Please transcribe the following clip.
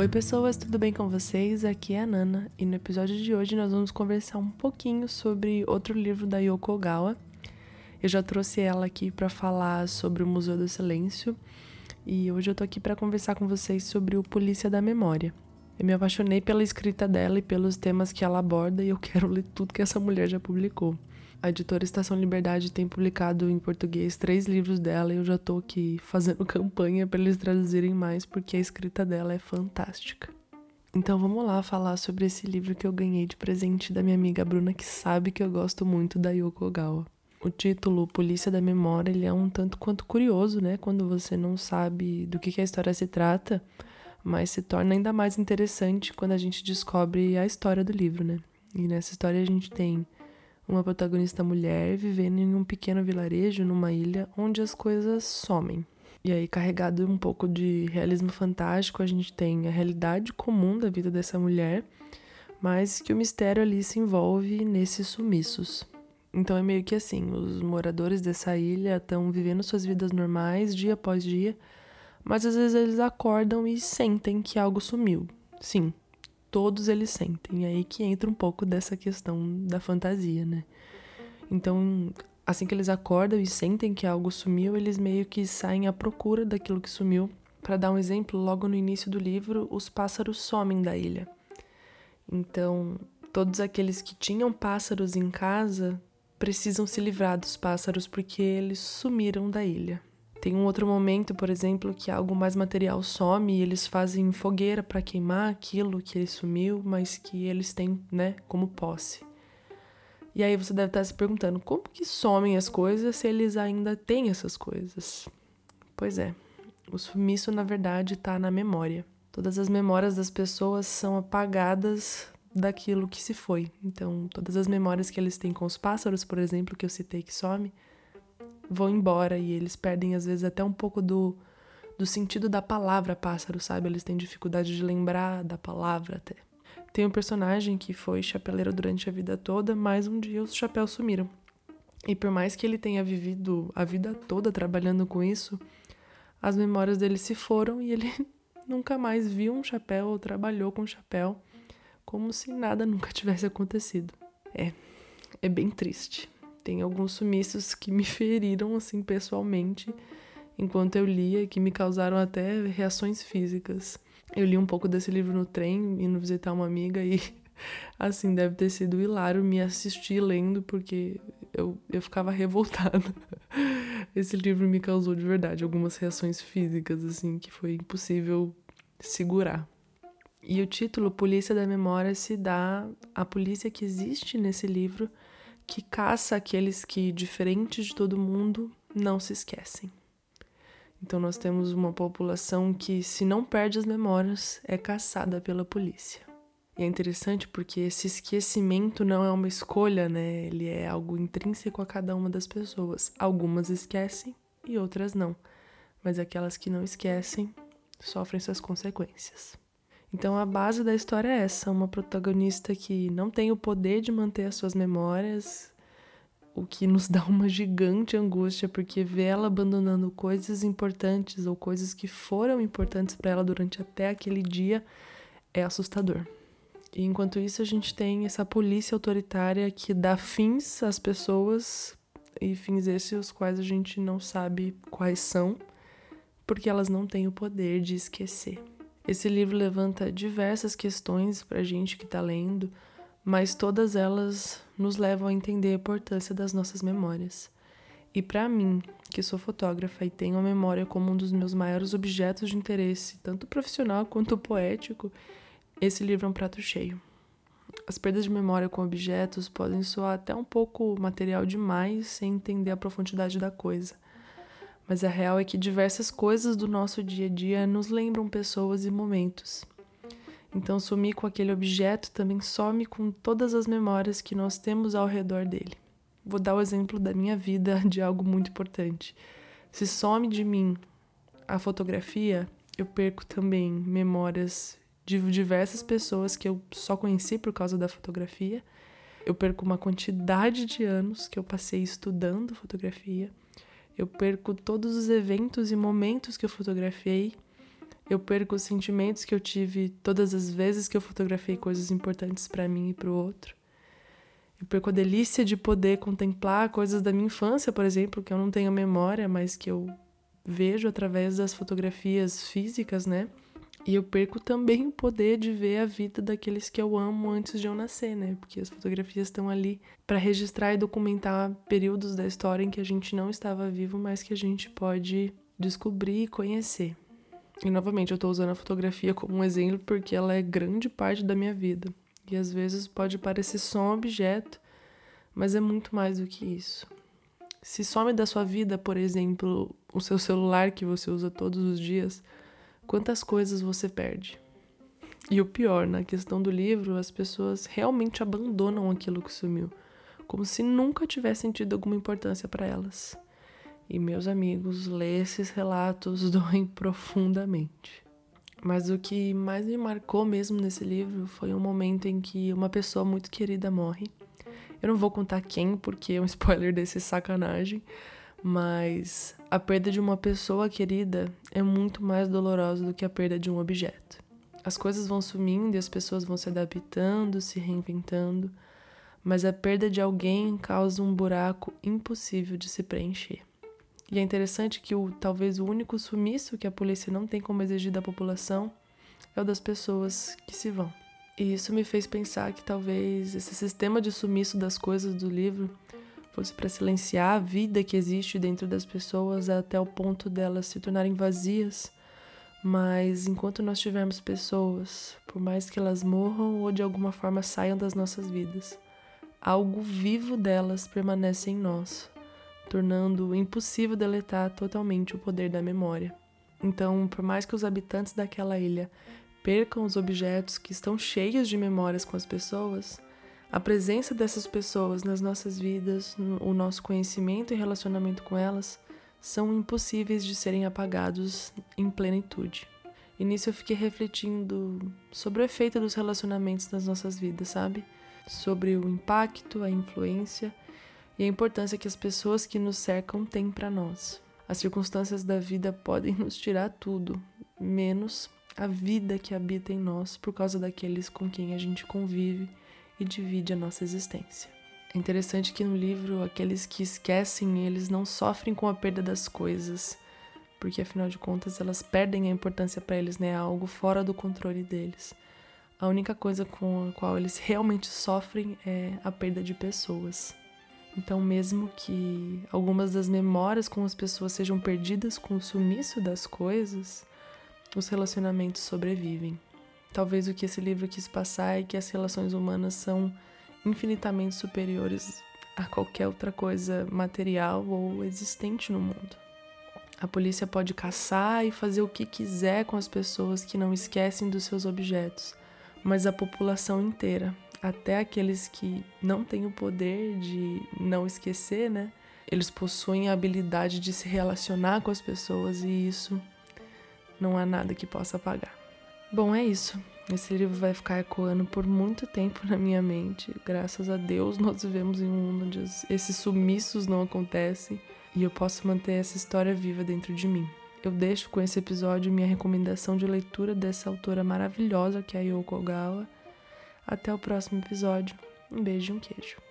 Oi, pessoas, tudo bem com vocês? Aqui é a Nana e no episódio de hoje nós vamos conversar um pouquinho sobre outro livro da Yoko Ogawa. Eu já trouxe ela aqui para falar sobre o Museu do Silêncio e hoje eu tô aqui para conversar com vocês sobre o Polícia da Memória. Eu me apaixonei pela escrita dela e pelos temas que ela aborda e eu quero ler tudo que essa mulher já publicou. A editora Estação Liberdade tem publicado em português três livros dela e eu já tô aqui fazendo campanha para eles traduzirem mais porque a escrita dela é fantástica. Então vamos lá falar sobre esse livro que eu ganhei de presente da minha amiga Bruna, que sabe que eu gosto muito da Yoko Ogawa. O título Polícia da Memória ele é um tanto quanto curioso, né? Quando você não sabe do que, que a história se trata, mas se torna ainda mais interessante quando a gente descobre a história do livro, né? E nessa história a gente tem uma protagonista mulher vivendo em um pequeno vilarejo numa ilha onde as coisas somem. E aí, carregado um pouco de realismo fantástico, a gente tem a realidade comum da vida dessa mulher, mas que o mistério ali se envolve nesses sumiços. Então é meio que assim: os moradores dessa ilha estão vivendo suas vidas normais dia após dia, mas às vezes eles acordam e sentem que algo sumiu. Sim, todos eles sentem. E aí que entra um pouco dessa questão da fantasia, né? Então, assim que eles acordam e sentem que algo sumiu, eles meio que saem à procura daquilo que sumiu. Para dar um exemplo, logo no início do livro, os pássaros somem da ilha. Então, todos aqueles que tinham pássaros em casa precisam se livrar dos pássaros porque eles sumiram da ilha. Tem um outro momento, por exemplo, que algo mais material some e eles fazem fogueira para queimar aquilo que ele sumiu, mas que eles têm, né, como posse. E aí você deve estar se perguntando como que somem as coisas se eles ainda têm essas coisas. Pois é, o sumiço na verdade está na memória. Todas as memórias das pessoas são apagadas daquilo que se foi. Então, todas as memórias que eles têm com os pássaros, por exemplo, que eu citei que some, vão embora e eles perdem às vezes até um pouco do, do sentido da palavra pássaro, sabe? Eles têm dificuldade de lembrar da palavra até. Tem um personagem que foi chapeleiro durante a vida toda, mas um dia os chapéus sumiram. E por mais que ele tenha vivido a vida toda trabalhando com isso, as memórias dele se foram e ele nunca mais viu um chapéu ou trabalhou com um chapéu, como se nada nunca tivesse acontecido. É, é bem triste. Tem alguns sumiços que me feriram, assim, pessoalmente, enquanto eu lia, que me causaram até reações físicas. Eu li um pouco desse livro no trem, indo visitar uma amiga, e, assim, deve ter sido hilário me assistir lendo, porque eu, eu ficava revoltada. Esse livro me causou de verdade algumas reações físicas, assim, que foi impossível segurar. E o título Polícia da Memória se dá à polícia que existe nesse livro que caça aqueles que, diferente de todo mundo, não se esquecem. Então, nós temos uma população que, se não perde as memórias, é caçada pela polícia. E é interessante porque esse esquecimento não é uma escolha, né? Ele é algo intrínseco a cada uma das pessoas. Algumas esquecem e outras não. Mas aquelas que não esquecem sofrem suas consequências. Então a base da história é essa, uma protagonista que não tem o poder de manter as suas memórias, o que nos dá uma gigante angústia porque vê ela abandonando coisas importantes ou coisas que foram importantes para ela durante até aquele dia é assustador. E enquanto isso a gente tem essa polícia autoritária que dá fins às pessoas e fins esses os quais a gente não sabe quais são, porque elas não têm o poder de esquecer. Esse livro levanta diversas questões para a gente que está lendo, mas todas elas nos levam a entender a importância das nossas memórias. E para mim, que sou fotógrafa e tenho a memória como um dos meus maiores objetos de interesse, tanto profissional quanto poético, esse livro é um prato cheio. As perdas de memória com objetos podem soar até um pouco material demais sem entender a profundidade da coisa. Mas a real é que diversas coisas do nosso dia a dia nos lembram pessoas e momentos. Então, sumir com aquele objeto também some com todas as memórias que nós temos ao redor dele. Vou dar o exemplo da minha vida de algo muito importante. Se some de mim a fotografia, eu perco também memórias de diversas pessoas que eu só conheci por causa da fotografia. Eu perco uma quantidade de anos que eu passei estudando fotografia eu perco todos os eventos e momentos que eu fotografei. Eu perco os sentimentos que eu tive todas as vezes que eu fotografei coisas importantes para mim e para o outro. Eu perco a delícia de poder contemplar coisas da minha infância, por exemplo, que eu não tenho memória, mas que eu vejo através das fotografias físicas, né? E eu perco também o poder de ver a vida daqueles que eu amo antes de eu nascer, né? Porque as fotografias estão ali para registrar e documentar períodos da história em que a gente não estava vivo, mas que a gente pode descobrir e conhecer. E novamente, eu estou usando a fotografia como um exemplo porque ela é grande parte da minha vida. E às vezes pode parecer só um objeto, mas é muito mais do que isso. Se some da sua vida, por exemplo, o seu celular que você usa todos os dias, quantas coisas você perde? E o pior, na questão do livro, as pessoas realmente abandonam aquilo que sumiu, como se nunca tivessem tido alguma importância para elas. E meus amigos, ler esses relatos doem profundamente. Mas o que mais me marcou mesmo nesse livro foi um momento em que uma pessoa muito querida morre. Eu não vou contar quem, porque é um spoiler desse sacanagem, mas a perda de uma pessoa querida é muito mais dolorosa do que a perda de um objeto. As coisas vão sumindo e as pessoas vão se adaptando, se reinventando, mas a perda de alguém causa um buraco impossível de se preencher. E é interessante que o talvez o único sumiço que a polícia não tem como exigir da população é o das pessoas que se vão. E isso me fez pensar que talvez esse sistema de sumiço das coisas do livro fosse para silenciar a vida que existe dentro das pessoas até o ponto delas se tornarem vazias. Mas enquanto nós tivermos pessoas, por mais que elas morram ou de alguma forma saiam das nossas vidas, algo vivo delas permanece em nós, tornando impossível deletar totalmente o poder da memória. Então, por mais que os habitantes daquela ilha percam os objetos que estão cheios de memórias com as pessoas, a presença dessas pessoas nas nossas vidas, o nosso conhecimento e relacionamento com elas, são impossíveis de serem apagados em plenitude. E nisso eu fiquei refletindo sobre o efeito dos relacionamentos nas nossas vidas, sabe? Sobre o impacto, a influência e a importância que as pessoas que nos cercam têm para nós. As circunstâncias da vida podem nos tirar tudo, menos a vida que habita em nós por causa daqueles com quem a gente convive e divide a nossa existência. É interessante que no livro aqueles que esquecem, eles não sofrem com a perda das coisas, porque afinal de contas elas perdem a importância para eles, né? É algo fora do controle deles. A única coisa com a qual eles realmente sofrem é a perda de pessoas. Então, mesmo que algumas das memórias com as pessoas sejam perdidas com o sumiço das coisas, os relacionamentos sobrevivem. Talvez o que esse livro quis passar é que as relações humanas são infinitamente superiores a qualquer outra coisa material ou existente no mundo. A polícia pode caçar e fazer o que quiser com as pessoas que não esquecem dos seus objetos, mas a população inteira, até aqueles que não têm o poder de não esquecer, né? Eles possuem a habilidade de se relacionar com as pessoas e isso não há nada que possa apagar. Bom, é isso. Esse livro vai ficar ecoando por muito tempo na minha mente. Graças a Deus, nós vivemos em um mundo onde esses sumiços não acontecem e eu posso manter essa história viva dentro de mim. Eu deixo com esse episódio minha recomendação de leitura dessa autora maravilhosa que é a Yoko Ogawa. Até o próximo episódio. Um beijo e um queijo.